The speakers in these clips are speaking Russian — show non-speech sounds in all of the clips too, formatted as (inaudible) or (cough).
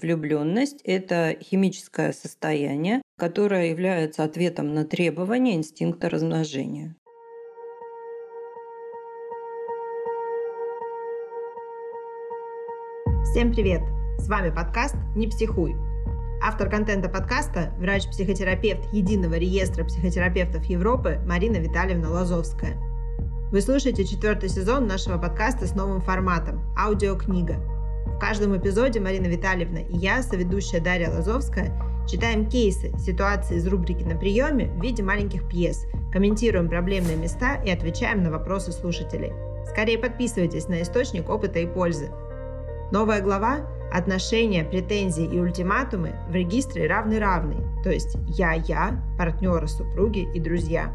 Влюбленность – это химическое состояние, которое является ответом на требования инстинкта размножения. Всем привет! С вами подкаст «Не психуй». Автор контента подкаста – врач-психотерапевт Единого реестра психотерапевтов Европы Марина Витальевна Лазовская. Вы слушаете четвертый сезон нашего подкаста с новым форматом – аудиокнига – в каждом эпизоде Марина Витальевна и я, соведущая Дарья Лазовская, читаем кейсы, ситуации из рубрики «На приеме» в виде маленьких пьес, комментируем проблемные места и отвечаем на вопросы слушателей. Скорее подписывайтесь на источник опыта и пользы. Новая глава «Отношения, претензии и ультиматумы» в регистре равный-равный, то есть я-я, партнеры, супруги и друзья.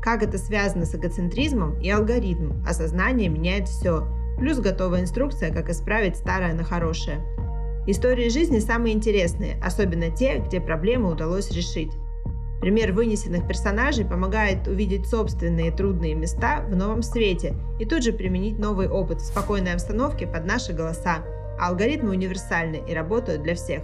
Как это связано с эгоцентризмом и алгоритм «Осознание меняет все», плюс готовая инструкция, как исправить старое на хорошее. Истории жизни самые интересные, особенно те, где проблему удалось решить. Пример вынесенных персонажей помогает увидеть собственные трудные места в новом свете и тут же применить новый опыт в спокойной обстановке под наши голоса. алгоритмы универсальны и работают для всех.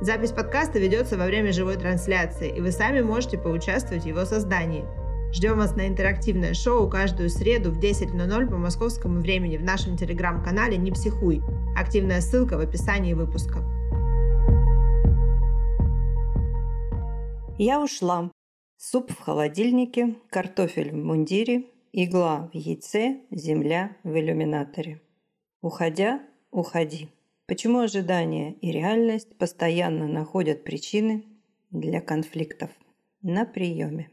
Запись подкаста ведется во время живой трансляции, и вы сами можете поучаствовать в его создании – Ждем вас на интерактивное шоу каждую среду в 10.00 по московскому времени в нашем телеграм-канале «Не психуй». Активная ссылка в описании выпуска. Я ушла. Суп в холодильнике, картофель в мундире, игла в яйце, земля в иллюминаторе. Уходя, уходи. Почему ожидание и реальность постоянно находят причины для конфликтов на приеме?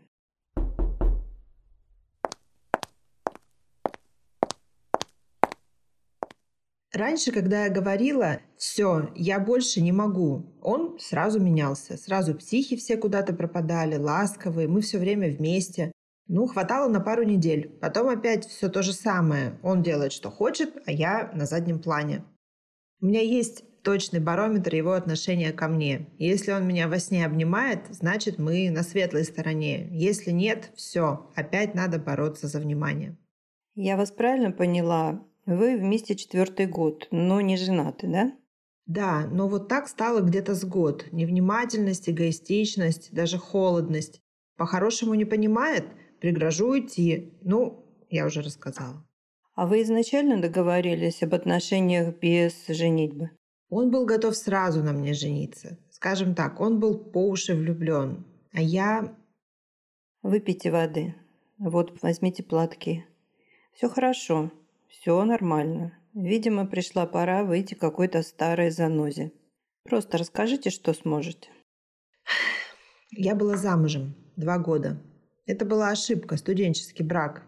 Раньше, когда я говорила, все, я больше не могу, он сразу менялся. Сразу психи все куда-то пропадали, ласковые, мы все время вместе. Ну, хватало на пару недель. Потом опять все то же самое. Он делает, что хочет, а я на заднем плане. У меня есть точный барометр его отношения ко мне. Если он меня во сне обнимает, значит мы на светлой стороне. Если нет, все, опять надо бороться за внимание. Я вас правильно поняла? Вы вместе четвертый год, но не женаты, да? Да, но вот так стало где-то с год. Невнимательность, эгоистичность, даже холодность. По-хорошему не понимает, пригрожу уйти. Ну, я уже рассказала. А вы изначально договорились об отношениях без женитьбы? Он был готов сразу на мне жениться. Скажем так, он был по уши влюблен. А я... Выпейте воды. Вот, возьмите платки. Все хорошо. Все нормально. Видимо, пришла пора выйти какой-то старой занозе. Просто расскажите, что сможете. Я была замужем два года. Это была ошибка, студенческий брак.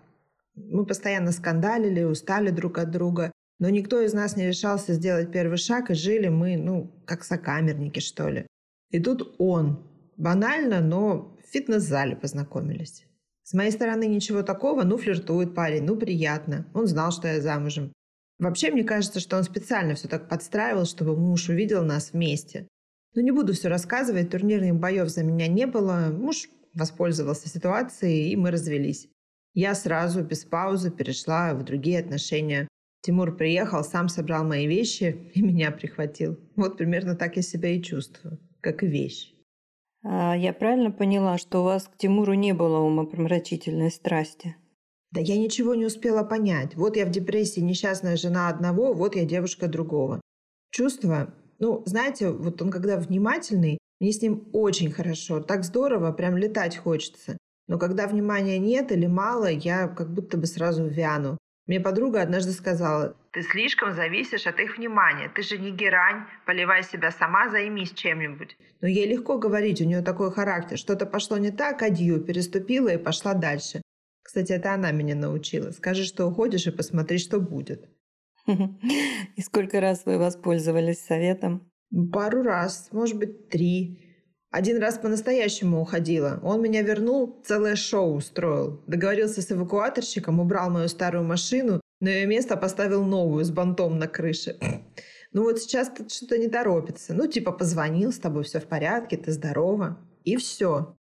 Мы постоянно скандалили, устали друг от друга, но никто из нас не решался сделать первый шаг, и жили мы, ну, как сокамерники, что ли. И тут он. Банально, но в фитнес-зале познакомились. С моей стороны ничего такого, ну флиртует парень, ну приятно. Он знал, что я замужем. Вообще, мне кажется, что он специально все так подстраивал, чтобы муж увидел нас вместе. Но не буду все рассказывать, турнирных боев за меня не было. Муж воспользовался ситуацией, и мы развелись. Я сразу, без паузы, перешла в другие отношения. Тимур приехал, сам собрал мои вещи и (laughs) меня прихватил. Вот примерно так я себя и чувствую, как вещь. А я правильно поняла, что у вас к Тимуру не было умопромрачительной страсти? Да я ничего не успела понять. Вот я в депрессии несчастная жена одного, вот я девушка другого. Чувство, ну, знаете, вот он когда внимательный, мне с ним очень хорошо, так здорово, прям летать хочется. Но когда внимания нет или мало, я как будто бы сразу вяну. Мне подруга однажды сказала, «Ты слишком зависишь от их внимания. Ты же не герань. Поливай себя сама, займись чем-нибудь». Но ей легко говорить, у нее такой характер. Что-то пошло не так, адью, переступила и пошла дальше. Кстати, это она меня научила. Скажи, что уходишь, и посмотри, что будет. (laughs) И сколько раз вы воспользовались советом? Пару раз, может быть, три. Один раз по-настоящему уходила. Он меня вернул, целое шоу устроил. Договорился с эвакуаторщиком, убрал мою старую машину, на ее место поставил новую с бантом на крыше. Ну вот сейчас что-то не торопится. Ну типа позвонил, с тобой все в порядке, ты здорова. И все.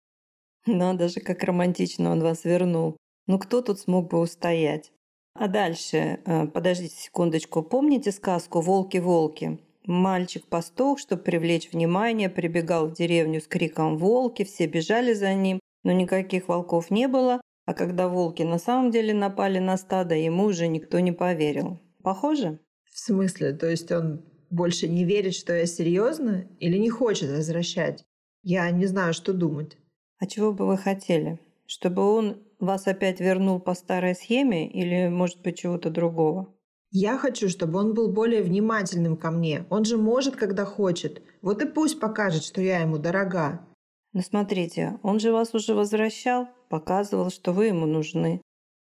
Надо же, как романтично он вас вернул. Ну кто тут смог бы устоять? А дальше, э, подождите секундочку, помните сказку «Волки-волки»? Мальчик-пастух, чтобы привлечь внимание, прибегал в деревню с криком «Волки!», все бежали за ним, но никаких волков не было, а когда волки на самом деле напали на стадо, ему уже никто не поверил. Похоже? В смысле? То есть он больше не верит, что я серьезно, или не хочет возвращать? Я не знаю, что думать. А чего бы вы хотели? Чтобы он вас опять вернул по старой схеме или, может быть, чего-то другого? Я хочу, чтобы он был более внимательным ко мне. Он же может, когда хочет. Вот и пусть покажет, что я ему дорога. Но смотрите, он же вас уже возвращал, показывал, что вы ему нужны.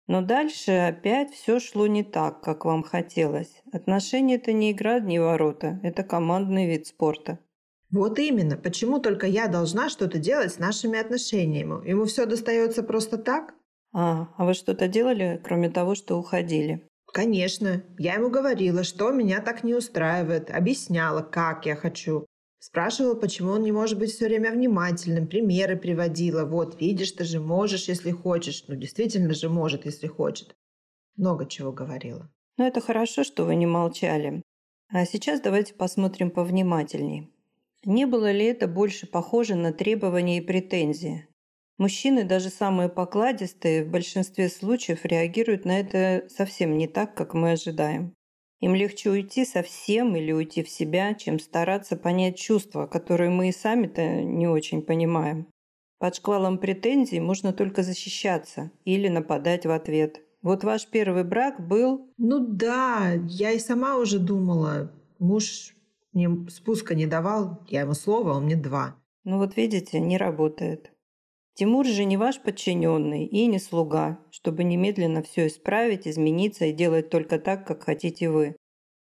Но дальше опять все шло не так, как вам хотелось. Отношения – это не игра не ворота, это командный вид спорта. Вот именно. Почему только я должна что-то делать с нашими отношениями? Ему все достается просто так? А, а вы что-то делали, кроме того, что уходили? Конечно. Я ему говорила, что меня так не устраивает, объясняла, как я хочу. Спрашивала, почему он не может быть все время внимательным, примеры приводила. Вот, видишь, ты же можешь, если хочешь. Ну, действительно же может, если хочет. Много чего говорила. Ну, это хорошо, что вы не молчали. А сейчас давайте посмотрим повнимательней. Не было ли это больше похоже на требования и претензии? Мужчины, даже самые покладистые, в большинстве случаев реагируют на это совсем не так, как мы ожидаем. Им легче уйти совсем или уйти в себя, чем стараться понять чувства, которые мы и сами-то не очень понимаем. Под шквалом претензий можно только защищаться или нападать в ответ. Вот ваш первый брак был... Ну да, я и сама уже думала. Муж мне спуска не давал, я ему слово, он мне два. Ну вот видите, не работает. Тимур же не ваш подчиненный и не слуга, чтобы немедленно все исправить, измениться и делать только так, как хотите вы.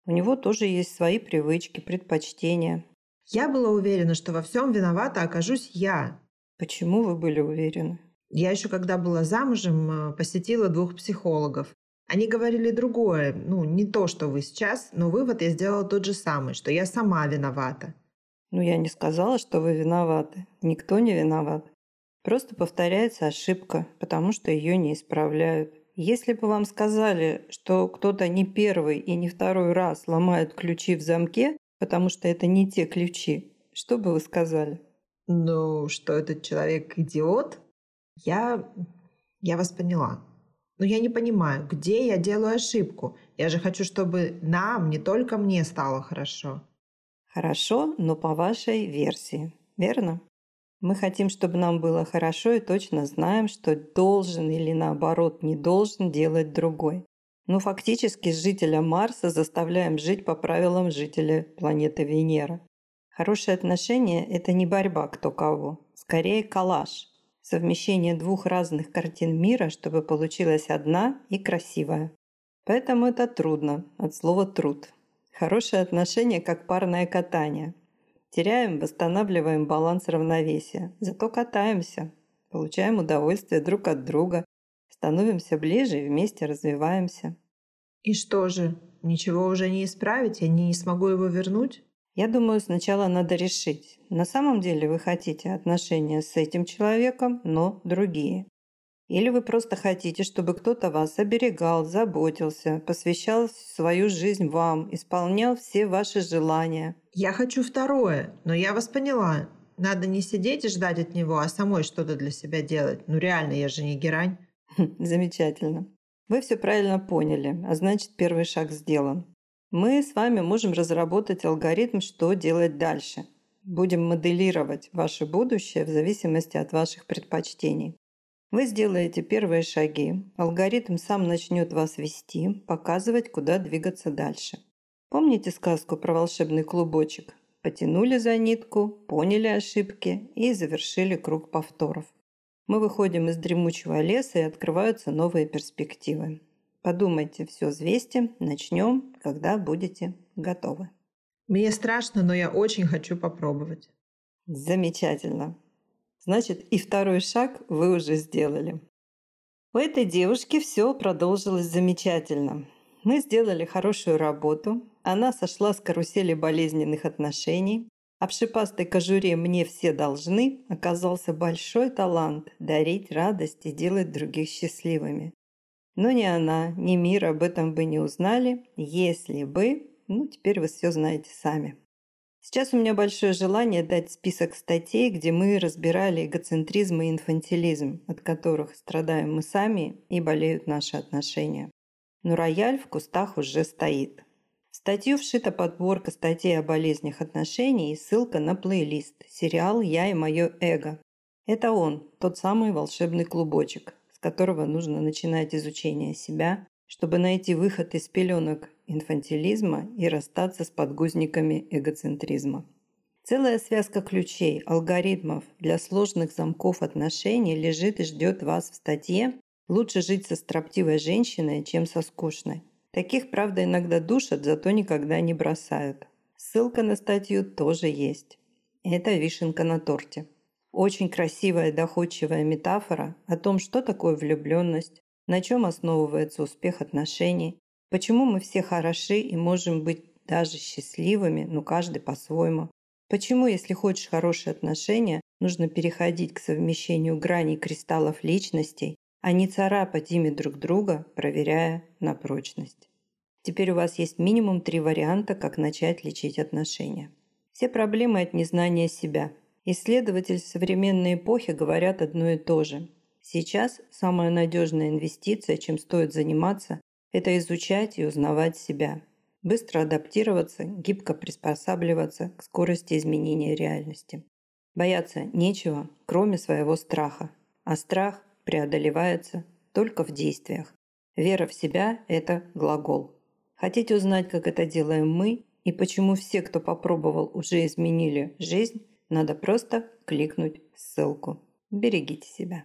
У него тоже есть свои привычки, предпочтения. Я была уверена, что во всем виновата окажусь я. Почему вы были уверены? Я еще когда была замужем, э, посетила двух психологов. Они говорили другое, ну, не то, что вы сейчас, но вывод я сделала тот же самый, что я сама виновата. Ну, я не сказала, что вы виноваты. Никто не виноват. Просто повторяется ошибка, потому что ее не исправляют. Если бы вам сказали, что кто-то не первый и не второй раз ломает ключи в замке, потому что это не те ключи, что бы вы сказали? Ну, что этот человек идиот? Я... я вас поняла. Но я не понимаю, где я делаю ошибку. Я же хочу, чтобы нам, не только мне, стало хорошо. Хорошо, но по вашей версии, верно? Мы хотим, чтобы нам было хорошо и точно знаем, что должен или наоборот не должен делать другой. Но фактически жителя Марса заставляем жить по правилам жителя планеты Венера. Хорошие отношения – это не борьба кто кого, скорее коллаж – совмещение двух разных картин мира, чтобы получилась одна и красивая. Поэтому это трудно, от слова «труд». Хорошие отношения как парное катание. Теряем, восстанавливаем баланс равновесия. Зато катаемся, получаем удовольствие друг от друга, становимся ближе и вместе развиваемся. И что же, ничего уже не исправить, я не смогу его вернуть? Я думаю, сначала надо решить, на самом деле вы хотите отношения с этим человеком, но другие. Или вы просто хотите, чтобы кто-то вас оберегал, заботился, посвящал свою жизнь вам, исполнял все ваши желания. Я хочу второе, но я вас поняла. Надо не сидеть и ждать от него, а самой что-то для себя делать. Ну реально, я же не герань. (laughs) Замечательно. Вы все правильно поняли, а значит первый шаг сделан мы с вами можем разработать алгоритм, что делать дальше. Будем моделировать ваше будущее в зависимости от ваших предпочтений. Вы сделаете первые шаги, алгоритм сам начнет вас вести, показывать, куда двигаться дальше. Помните сказку про волшебный клубочек? Потянули за нитку, поняли ошибки и завершили круг повторов. Мы выходим из дремучего леса и открываются новые перспективы. Подумайте, все взвесьте, начнем, когда будете готовы. Мне страшно, но я очень хочу попробовать. Замечательно. Значит, и второй шаг вы уже сделали. У этой девушки все продолжилось замечательно. Мы сделали хорошую работу, она сошла с карусели болезненных отношений, а в шипастой кожуре «мне все должны» оказался большой талант дарить радость и делать других счастливыми. Но ни она, ни мир об этом бы не узнали, если бы... Ну, теперь вы все знаете сами. Сейчас у меня большое желание дать список статей, где мы разбирали эгоцентризм и инфантилизм, от которых страдаем мы сами и болеют наши отношения. Но рояль в кустах уже стоит. В статью вшита подборка статей о болезнях отношений и ссылка на плейлист сериал «Я и мое эго». Это он, тот самый волшебный клубочек, с которого нужно начинать изучение себя, чтобы найти выход из пеленок инфантилизма и расстаться с подгузниками эгоцентризма. Целая связка ключей, алгоритмов для сложных замков отношений лежит и ждет вас в статье «Лучше жить со строптивой женщиной, чем со скучной». Таких, правда, иногда душат, зато никогда не бросают. Ссылка на статью тоже есть. Это вишенка на торте. Очень красивая доходчивая метафора о том, что такое влюбленность, на чем основывается успех отношений, почему мы все хороши и можем быть даже счастливыми, но каждый по-своему. Почему, если хочешь хорошие отношения, нужно переходить к совмещению граней кристаллов личностей, а не царапать ими друг друга, проверяя на прочность. Теперь у вас есть минимум три варианта, как начать лечить отношения. Все проблемы от незнания себя. Исследователи современной эпохи говорят одно и то же. Сейчас самая надежная инвестиция, чем стоит заниматься, это изучать и узнавать себя. Быстро адаптироваться, гибко приспосабливаться к скорости изменения реальности. Бояться нечего, кроме своего страха. А страх преодолевается только в действиях. Вера в себя – это глагол. Хотите узнать, как это делаем мы и почему все, кто попробовал, уже изменили жизнь, надо просто кликнуть ссылку. Берегите себя.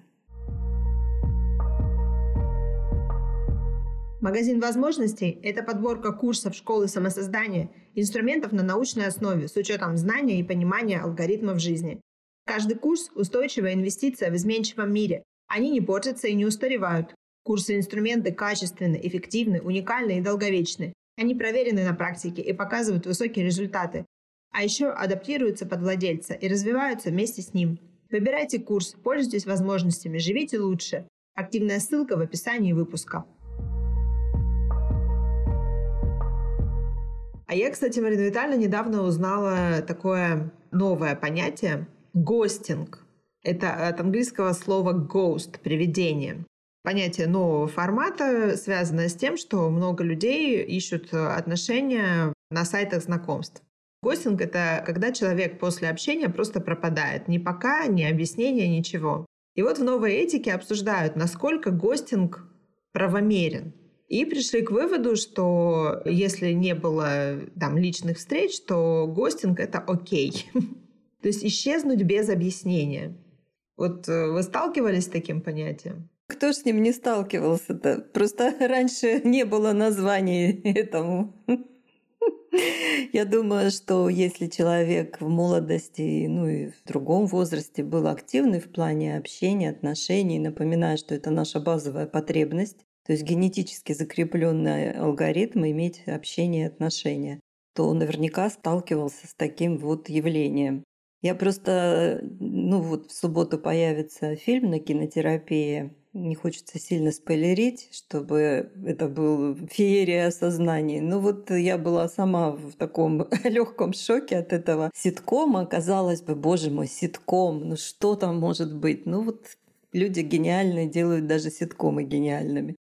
Магазин возможностей – это подборка курсов школы самосоздания, инструментов на научной основе с учетом знания и понимания алгоритмов жизни. Каждый курс – устойчивая инвестиция в изменчивом мире. Они не портятся и не устаревают. Курсы и инструменты качественны, эффективны, уникальны и долговечны. Они проверены на практике и показывают высокие результаты. А еще адаптируются под владельца и развиваются вместе с ним. Выбирайте курс, пользуйтесь возможностями, живите лучше. Активная ссылка в описании выпуска. А я, кстати, Марина Витальевна, недавно узнала такое новое понятие – гостинг. Это от английского слова ghost – привидение. Понятие нового формата связано с тем, что много людей ищут отношения на сайтах знакомств. Гостинг – это когда человек после общения просто пропадает. Ни пока, ни объяснения, ничего. И вот в новой этике обсуждают, насколько гостинг правомерен. И пришли к выводу, что если не было там личных встреч, то гостинг это окей. (laughs) То есть исчезнуть без объяснения. Вот э, вы сталкивались с таким понятием? Кто с ним не сталкивался-то? Просто (laughs) раньше не было названий этому. (laughs) Я думаю, что если человек в молодости, ну и в другом возрасте был активный в плане общения, отношений, напоминаю, что это наша базовая потребность, то есть генетически закрепленный алгоритм иметь общение и отношения, то наверняка сталкивался с таким вот явлением. Я просто, ну вот в субботу появится фильм на кинотерапии, не хочется сильно спойлерить, чтобы это был феерия осознаний. Но вот я была сама в таком (laughs) легком шоке от этого ситкома. Казалось бы, боже мой, ситком, ну что там может быть? Ну вот люди гениальные делают даже ситкомы гениальными.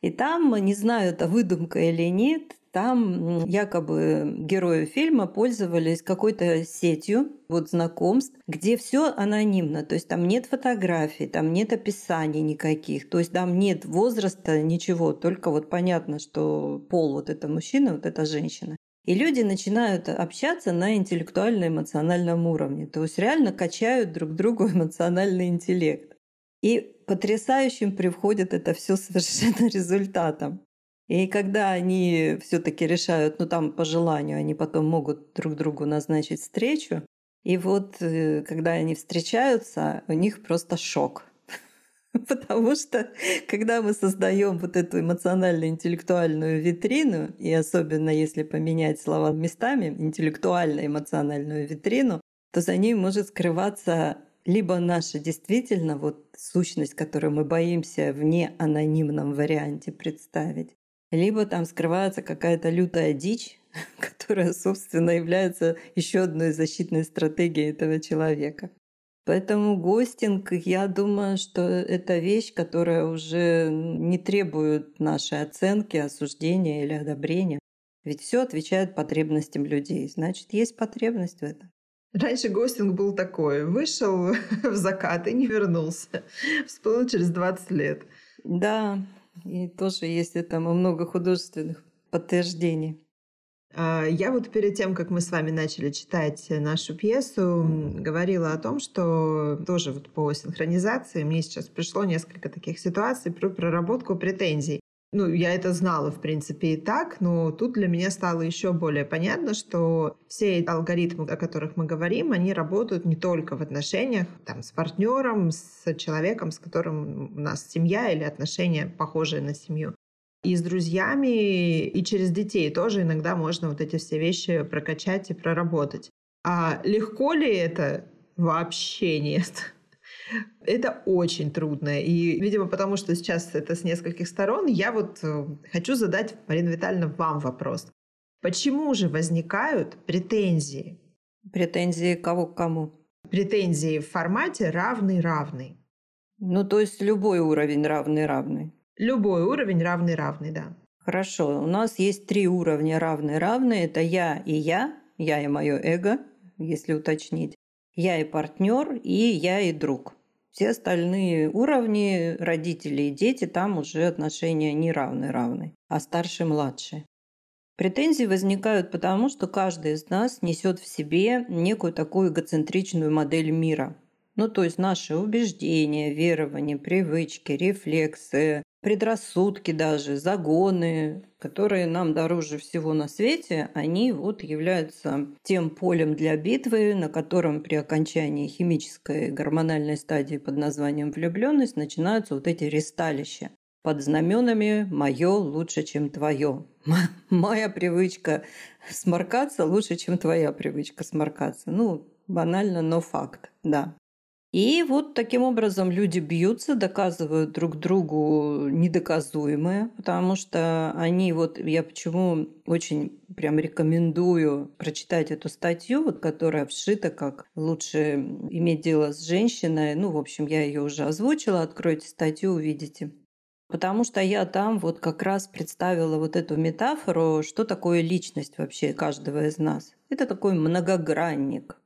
И там, не знаю, это выдумка или нет, там якобы герои фильма пользовались какой-то сетью вот знакомств, где все анонимно, то есть там нет фотографий, там нет описаний никаких, то есть там нет возраста, ничего, только вот понятно, что пол вот это мужчина, вот это женщина. И люди начинают общаться на интеллектуально-эмоциональном уровне, то есть реально качают друг другу (laughs) эмоциональный интеллект. И потрясающим приходит это все совершенно (laughs) результатом. И когда они все-таки решают, ну там по желанию, они потом могут друг другу назначить встречу. И вот э, когда они встречаются, у них просто шок. (laughs) Потому что когда мы создаем вот эту эмоционально-интеллектуальную витрину, и особенно если поменять слова местами, интеллектуально-эмоциональную витрину, то за ней может скрываться либо наша действительно вот сущность, которую мы боимся в неанонимном варианте представить, либо там скрывается какая-то лютая дичь, (laughs) которая, собственно, является еще одной защитной стратегией этого человека. Поэтому гостинг, я думаю, что это вещь, которая уже не требует нашей оценки, осуждения или одобрения. Ведь все отвечает потребностям людей. Значит, есть потребность в этом. Раньше гостинг был такой. Вышел (laughs) в закат и не вернулся. Всплыл через 20 лет. Да, и тоже есть этому много художественных подтверждений. А, я вот перед тем, как мы с вами начали читать нашу пьесу, говорила о том, что тоже вот по синхронизации мне сейчас пришло несколько таких ситуаций про проработку претензий. Ну, я это знала, в принципе, и так, но тут для меня стало еще более понятно, что все алгоритмы, о которых мы говорим, они работают не только в отношениях там, с партнером, с человеком, с которым у нас семья или отношения похожие на семью. И с друзьями, и через детей тоже иногда можно вот эти все вещи прокачать и проработать. А легко ли это? Вообще нет. Это очень трудно. И, видимо, потому что сейчас это с нескольких сторон, я вот э, хочу задать, Марина Витальевна, вам вопрос. Почему же возникают претензии? Претензии кого к кому? Претензии в формате равный-равный. Ну, то есть любой уровень равный-равный. Любой уровень равный-равный, да. Хорошо. У нас есть три уровня равный-равный. Это я и я, я и мое эго, если уточнить. Я и партнер, и я и друг. Все остальные уровни, родители и дети, там уже отношения не равны-равны, а старший-младший. Претензии возникают потому, что каждый из нас несет в себе некую такую эгоцентричную модель мира. Ну, то есть наши убеждения, верования, привычки, рефлексы, предрассудки даже, загоны, которые нам дороже всего на свете, они вот являются тем полем для битвы, на котором при окончании химической гормональной стадии под названием влюбленность начинаются вот эти ресталища под знаменами «моё лучше, чем твое». (laughs) Моя привычка сморкаться лучше, чем твоя привычка сморкаться. Ну, банально, но факт, да. И вот таким образом люди бьются, доказывают друг другу недоказуемое, потому что они вот, я почему очень прям рекомендую прочитать эту статью, вот, которая вшита, как лучше иметь дело с женщиной. Ну, в общем, я ее уже озвучила, откройте статью, увидите. Потому что я там вот как раз представила вот эту метафору, что такое личность вообще каждого из нас. Это такой многогранник.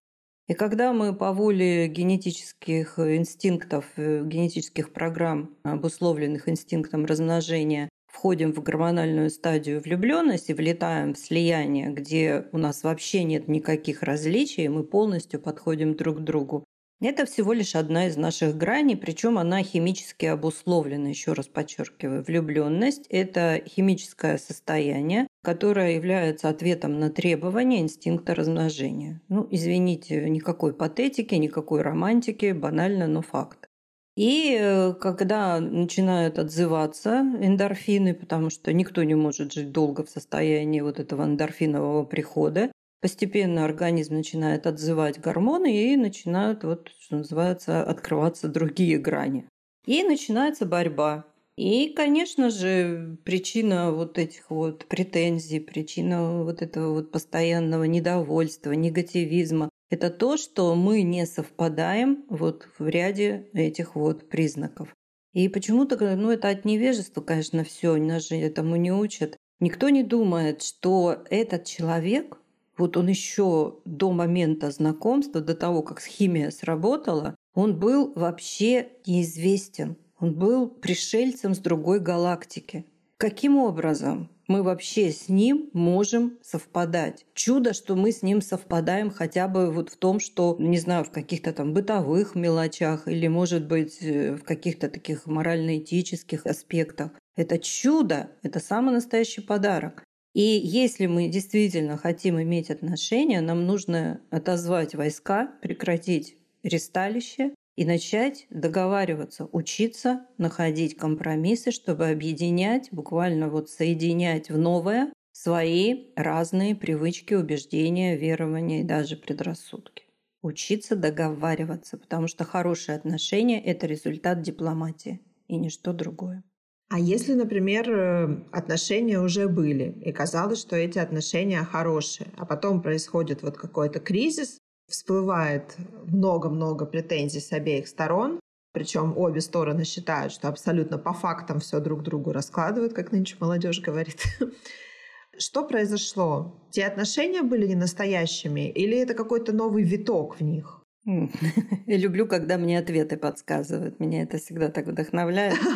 И когда мы по воле генетических инстинктов, э, генетических программ, обусловленных инстинктом размножения, входим в гормональную стадию влюбленности, влетаем в слияние, где у нас вообще нет никаких различий, мы полностью подходим друг к другу, это всего лишь одна из наших граней, причем она химически обусловлена, еще раз подчеркиваю. Влюбленность – это химическое состояние, которое является ответом на требования инстинкта размножения. Ну, извините, никакой патетики, никакой романтики, банально, но факт. И э, когда начинают отзываться эндорфины, потому что никто не может жить долго в состоянии вот этого эндорфинового прихода, постепенно организм начинает отзывать гормоны и начинают, вот, что называется, открываться другие грани. И начинается борьба. И, конечно же, причина вот этих вот претензий, причина вот этого вот постоянного недовольства, негативизма, это то, что мы не совпадаем вот в ряде этих вот признаков. И почему-то, ну это от невежества, конечно, все, нас же этому не учат. Никто не думает, что этот человек, вот он еще до момента знакомства, до того, как химия сработала, он был вообще неизвестен. Он был пришельцем с другой галактики. Каким образом мы вообще с ним можем совпадать? Чудо, что мы с ним совпадаем хотя бы вот в том, что, не знаю, в каких-то там бытовых мелочах или, может быть, э, в каких-то таких морально-этических аспектах. Это чудо, это самый настоящий подарок. И если мы действительно хотим иметь отношения, нам нужно отозвать войска, прекратить ресталище и начать договариваться, учиться находить компромиссы, чтобы объединять, буквально вот соединять в новое свои разные привычки, убеждения, верования и даже предрассудки. Учиться договариваться, потому что хорошие отношения – это результат дипломатии и ничто другое. А если, например, э, отношения уже были, и казалось, что эти отношения хорошие, а потом происходит вот какой-то кризис, всплывает много-много претензий с обеих сторон, причем обе стороны считают, что абсолютно по фактам все друг другу раскладывают, как нынче молодежь говорит. (laughs) Что произошло? Те отношения были не настоящими или это какой-то новый виток в них? (laughs) Я люблю, когда мне ответы подсказывают. Меня это всегда так вдохновляет. (laughs)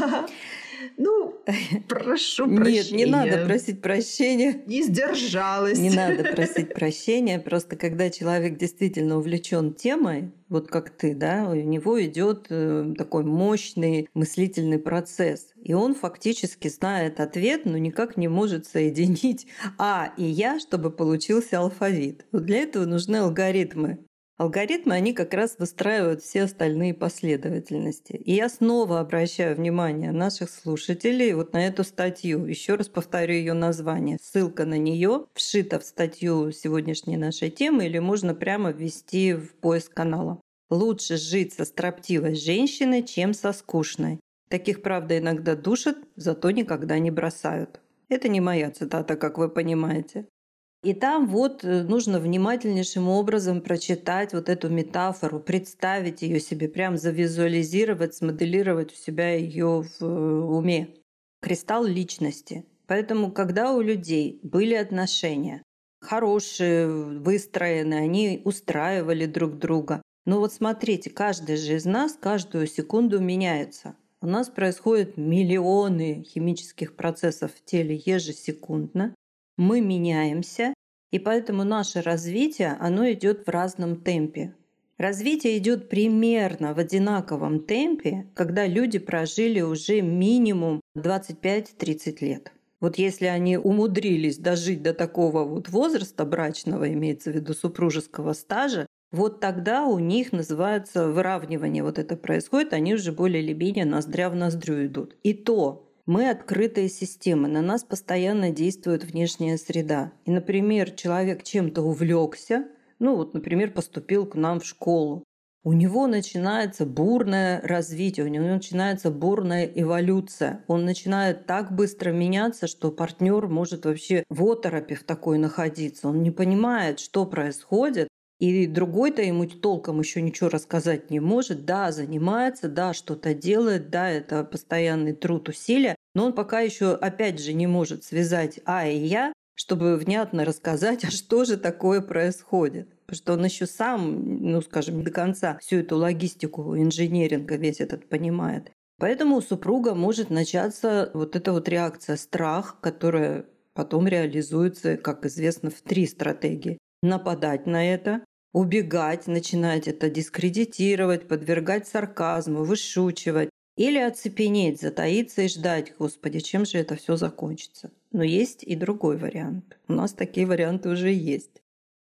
Ну, прошу прощения. Нет, не надо просить прощения. Не сдержалась. Не надо просить прощения. Просто когда человек действительно увлечен темой, вот как ты, да, у него идет э, такой мощный мыслительный процесс. И он фактически знает ответ, но никак не может соединить А и Я, чтобы получился алфавит. Вот для этого нужны алгоритмы. Алгоритмы, они как раз выстраивают все остальные последовательности. И я снова обращаю внимание наших слушателей вот на эту статью. Еще раз повторю ее название. Ссылка на нее вшита в статью сегодняшней нашей темы или можно прямо ввести в поиск канала. Лучше жить со строптивой женщиной, чем со скучной. Таких, правда, иногда душат, зато никогда не бросают. Это не моя цитата, как вы понимаете. И там вот э, нужно внимательнейшим образом прочитать вот эту метафору, представить ее себе, прям завизуализировать, смоделировать у себя ее в э, уме. Кристалл личности. Поэтому, когда у людей были отношения, хорошие, выстроенные, они устраивали друг друга. Но вот смотрите, каждый же из нас каждую секунду меняется. У нас происходят миллионы химических процессов в теле ежесекундно мы меняемся, и поэтому наше развитие, оно идет в разном темпе. Развитие идет примерно в одинаковом темпе, когда люди прожили уже минимум 25-30 лет. Вот если они умудрились дожить до такого вот возраста брачного, имеется в виду супружеского стажа, вот тогда у них называется выравнивание вот это происходит, они уже более или менее ноздря в ноздрю идут. И то мы открытая система, на нас постоянно действует внешняя среда. И, например, человек чем-то увлекся, ну вот, например, поступил к нам в школу, у него начинается бурное развитие, у него начинается бурная эволюция. Он начинает так быстро меняться, что партнер может вообще в оторопе в такой находиться. Он не понимает, что происходит, и другой-то ему толком еще ничего рассказать не может. Да, занимается, да, что-то делает, да, это постоянный труд, усилия, но он пока еще, опять же, не может связать А и Я, чтобы внятно рассказать, а что же такое происходит. Потому что он еще сам, ну, скажем, до конца всю эту логистику инженеринга весь этот понимает. Поэтому у супруга может начаться вот эта вот реакция страх, которая потом реализуется, как известно, в три стратегии нападать на это, убегать, начинать это дискредитировать, подвергать сарказму, вышучивать, или оцепенеть, затаиться и ждать, господи, чем же это все закончится. Но есть и другой вариант. У нас такие варианты уже есть.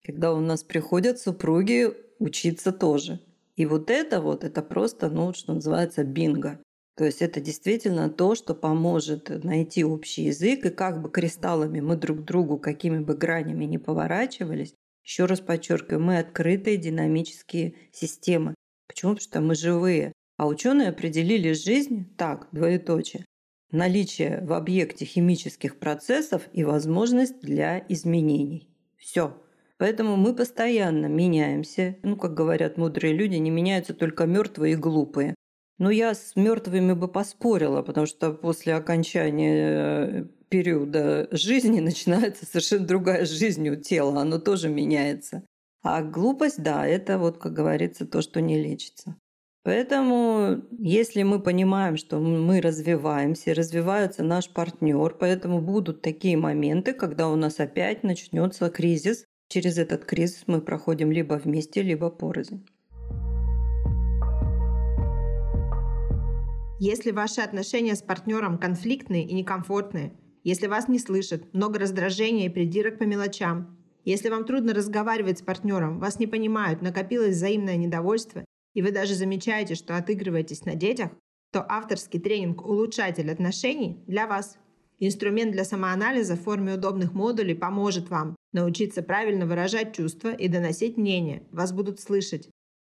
Когда у нас приходят супруги учиться тоже. И вот это вот, это просто, ну, что называется, бинго. То есть это действительно то, что поможет найти общий язык, и как бы кристаллами мы друг другу, какими бы гранями не поворачивались, еще раз подчеркиваю, мы открытые динамические системы. Почему? Потому что мы живые. А ученые определили жизнь так, двоеточие. Наличие в объекте химических процессов и возможность для изменений. Все. Поэтому мы постоянно меняемся. Ну, как говорят мудрые люди, не меняются только мертвые и глупые. Ну, я с мертвыми бы поспорила, потому что после окончания э, периода жизни (laughs) начинается совершенно другая жизнь у тела, оно тоже меняется. А глупость, да, это вот, как говорится, то, что не лечится. Поэтому, если мы понимаем, что мы развиваемся, развивается наш партнер, поэтому будут такие моменты, когда у нас опять начнется кризис. Через этот кризис мы проходим либо вместе, либо порознь. Если ваши отношения с партнером конфликтные и некомфортные, если вас не слышат, много раздражения и придирок по мелочам, если вам трудно разговаривать с партнером, вас не понимают, накопилось взаимное недовольство, и вы даже замечаете, что отыгрываетесь на детях, то авторский тренинг «Улучшатель отношений» для вас. Инструмент для самоанализа в форме удобных модулей поможет вам научиться правильно выражать чувства и доносить мнение. Вас будут слышать.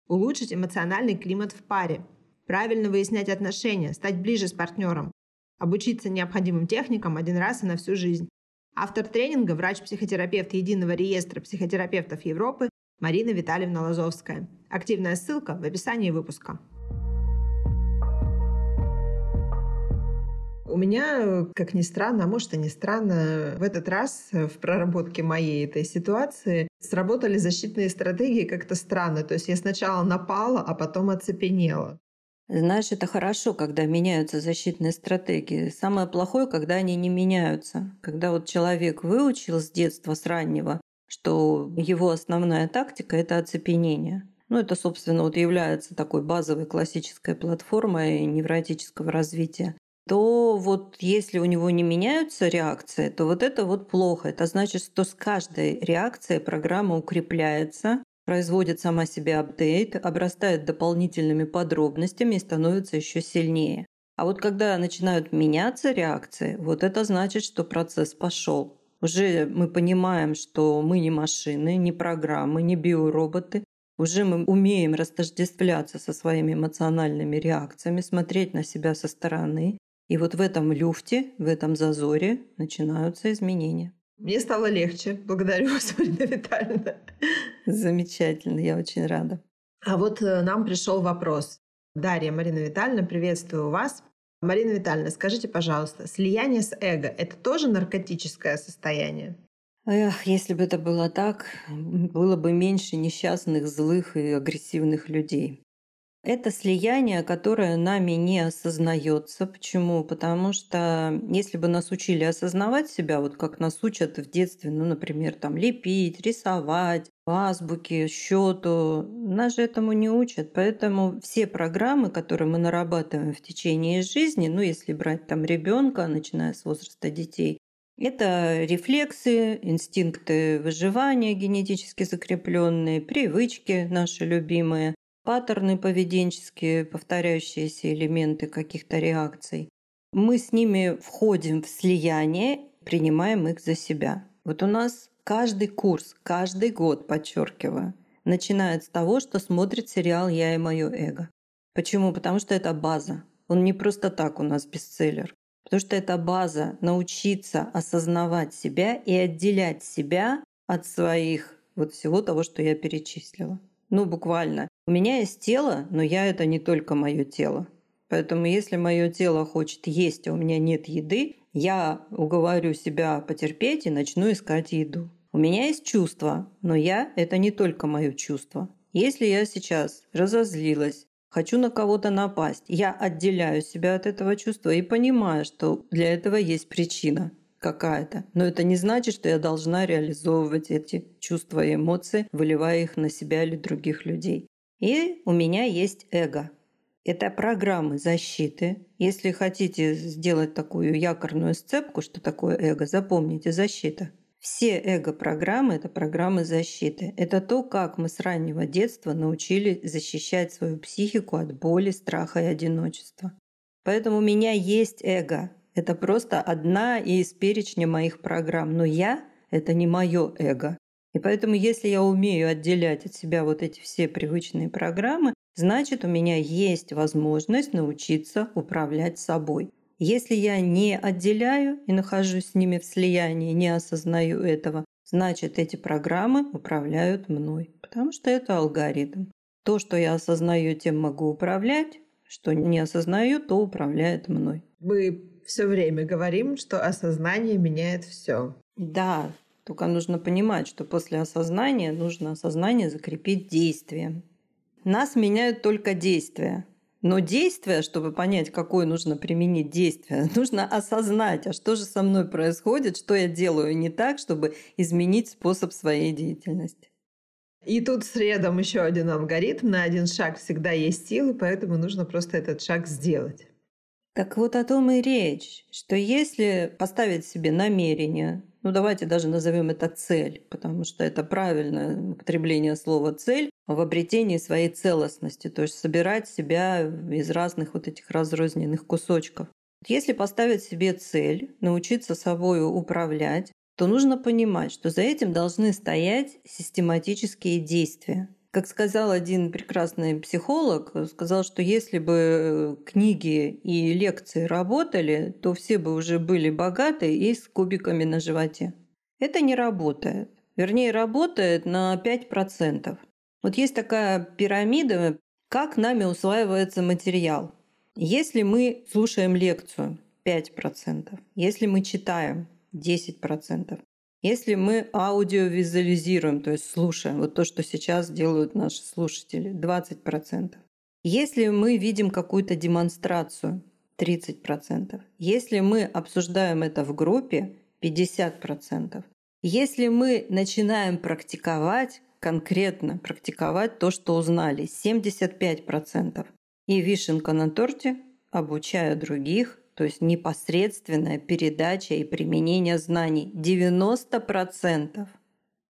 Улучшить эмоциональный климат в паре правильно выяснять отношения, стать ближе с партнером. Обучиться необходимым техникам один раз и на всю жизнь. Автор тренинга – врач-психотерапевт Единого реестра психотерапевтов Европы Марина Витальевна Лазовская. Активная ссылка в описании выпуска. У меня, как ни странно, а может и не странно, в этот раз в проработке моей этой ситуации сработали защитные стратегии как-то странно. То есть я сначала напала, а потом оцепенела. Знаешь, это хорошо, когда меняются защитные стратегии. Самое плохое, когда они не меняются. Когда вот человек выучил с детства, с раннего, что его основная тактика – это оцепенение. Ну, это, собственно, вот является такой базовой классической платформой невротического развития то вот если у него не меняются реакции, то вот это вот плохо. Это значит, что с каждой реакцией программа укрепляется, производит сама себе апдейт, обрастает дополнительными подробностями и становится еще сильнее. А вот когда начинают меняться реакции, вот это значит, что процесс пошел. Уже мы понимаем, что мы не машины, не программы, не биороботы. Уже мы умеем растождествляться со своими эмоциональными реакциями, смотреть на себя со стороны и вот в этом люфте, в этом зазоре начинаются изменения. Мне стало легче. Благодарю вас, (laughs) Марина Витальевна. Замечательно, я очень рада. А вот э, нам пришел вопрос. Дарья, Марина Витальевна, приветствую вас. Марина Витальевна, скажите, пожалуйста, слияние с эго – это тоже наркотическое состояние? Эх, если бы это было так, было бы меньше несчастных, злых и агрессивных людей. Это слияние, которое нами не осознается. Почему? Потому что если бы нас учили осознавать себя, вот как нас учат в детстве, ну, например, там лепить, рисовать, азбуки, счету, нас же этому не учат. Поэтому все программы, которые мы нарабатываем в течение жизни, ну, если брать там ребенка, начиная с возраста детей, это рефлексы, инстинкты выживания генетически закрепленные, привычки наши любимые, паттерны поведенческие, повторяющиеся элементы каких-то реакций. Мы с ними входим в слияние, принимаем их за себя. Вот у нас каждый курс, каждый год, подчеркиваю, начинает с того, что смотрит сериал «Я и мое эго». Почему? Потому что это база. Он не просто так у нас бестселлер. Потому что это база научиться осознавать себя и отделять себя от своих вот всего того, что я перечислила. Ну, буквально. У меня есть тело, но я это не только мое тело. Поэтому если мое тело хочет есть, а у меня нет еды, я уговорю себя потерпеть и начну искать еду. У меня есть чувство, но я – это не только мое чувство. Если я сейчас разозлилась, хочу на кого-то напасть, я отделяю себя от этого чувства и понимаю, что для этого есть причина какая-то. Но это не значит, что я должна реализовывать эти чувства и эмоции, выливая их на себя или других людей. И у меня есть эго. Это программы защиты. Если хотите сделать такую якорную сцепку, что такое эго, запомните защита. Все эго-программы – это программы защиты. Это то, как мы с раннего детства научили защищать свою психику от боли, страха и одиночества. Поэтому у меня есть эго. Это просто одна из перечня моих программ. Но я – это не мое эго. И поэтому, если я умею отделять от себя вот эти все привычные программы, значит, у меня есть возможность научиться управлять собой. Если я не отделяю и нахожусь с ними в слиянии, не осознаю этого, значит, эти программы управляют мной, потому что это алгоритм. То, что я осознаю, тем могу управлять, что не осознаю, то управляет мной. Мы все время говорим, что осознание меняет все. Да, только нужно понимать, что после осознания нужно осознание закрепить действием. Нас меняют только действия. Но действие, чтобы понять, какое нужно применить действие, (laughs) нужно осознать, а что же со мной происходит, что я делаю не так, чтобы изменить способ своей деятельности. И тут средом еще один алгоритм. На один шаг всегда есть силы, поэтому нужно просто этот шаг сделать. Так вот о том и речь, что если поставить себе намерение, ну давайте даже назовем это цель, потому что это правильное употребление слова цель в обретении своей целостности, то есть собирать себя из разных вот этих разрозненных кусочков. Если поставить себе цель, научиться собой управлять, то нужно понимать, что за этим должны стоять систематические действия. Как сказал один прекрасный психолог, сказал, что если бы книги и лекции работали, то все бы уже были богаты и с кубиками на животе. Это не работает. Вернее, работает на 5%. Вот есть такая пирамида, как нами усваивается материал. Если мы слушаем лекцию 5%, если мы читаем 10%, если мы аудиовизуализируем, то есть слушаем, вот то, что сейчас делают наши слушатели, 20%. Если мы видим какую-то демонстрацию, 30%. Если мы обсуждаем это в группе, 50%. Если мы начинаем практиковать, конкретно практиковать то, что узнали, 75%. И вишенка на торте, обучая других, то есть непосредственная передача и применение знаний 90%.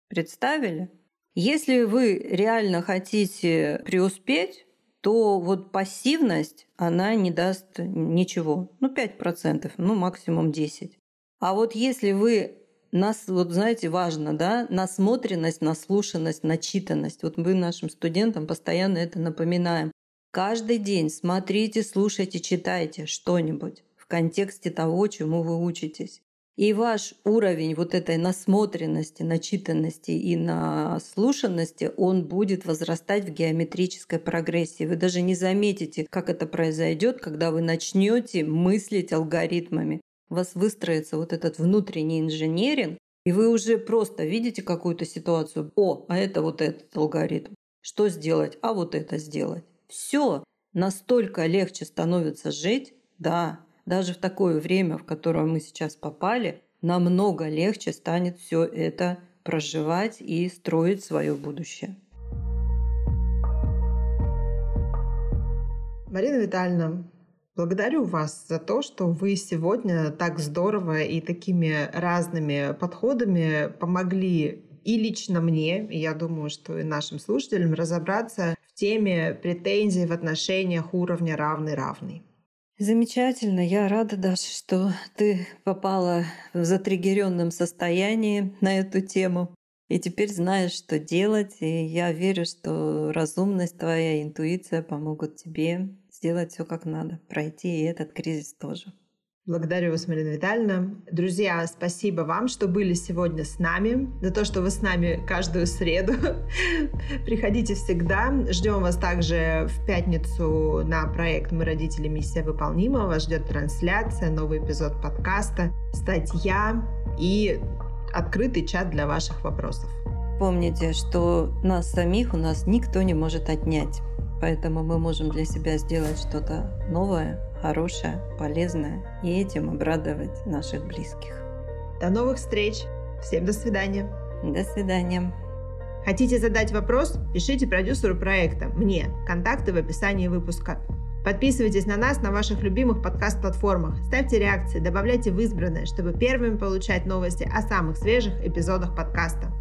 Представили? Если вы реально хотите преуспеть, то вот пассивность, она не даст ничего. Ну, 5%, ну, максимум 10%. А вот если вы нас, вот знаете, важно, да, насмотренность, наслушанность, начитанность. Вот мы нашим студентам постоянно это напоминаем. Каждый день смотрите, слушайте, читайте что-нибудь в контексте того, чему вы учитесь. И ваш уровень вот этой насмотренности, начитанности и наслушанности, он будет возрастать в геометрической прогрессии. Вы даже не заметите, как это произойдет, когда вы начнете мыслить алгоритмами. У вас выстроится вот этот внутренний инженеринг, и вы уже просто видите какую-то ситуацию. О, а это вот этот алгоритм. Что сделать? А вот это сделать. Все настолько легче становится жить, да, даже в такое время, в которое мы сейчас попали, намного легче станет все это проживать и строить свое будущее. Марина Витальевна, благодарю вас за то, что вы сегодня так здорово и такими разными подходами помогли и лично мне, и я думаю, что и нашим слушателям разобраться в теме претензий в отношениях уровня равный-равный. Замечательно. Я рада, Даша, что ты попала в затригеренном состоянии на эту тему. И теперь знаешь, что делать. И я верю, что разумность твоя, интуиция помогут тебе сделать все как надо, пройти и этот кризис тоже. Благодарю вас, Марина Витальевна. Друзья, спасибо вам, что были сегодня с нами, за то, что вы с нами каждую среду. (laughs) Приходите всегда. Ждем вас также в пятницу на проект «Мы родители. Миссия выполнима». Вас ждет трансляция, новый эпизод подкаста, статья и открытый чат для ваших вопросов. Помните, что нас самих у нас никто не может отнять. Поэтому мы можем для себя сделать что-то новое, хорошее, полезное и этим обрадовать наших близких. До новых встреч. Всем до свидания. До свидания. Хотите задать вопрос? Пишите продюсеру проекта, мне. Контакты в описании выпуска. Подписывайтесь на нас на ваших любимых подкаст-платформах, ставьте реакции, добавляйте в избранное, чтобы первыми получать новости о самых свежих эпизодах подкаста.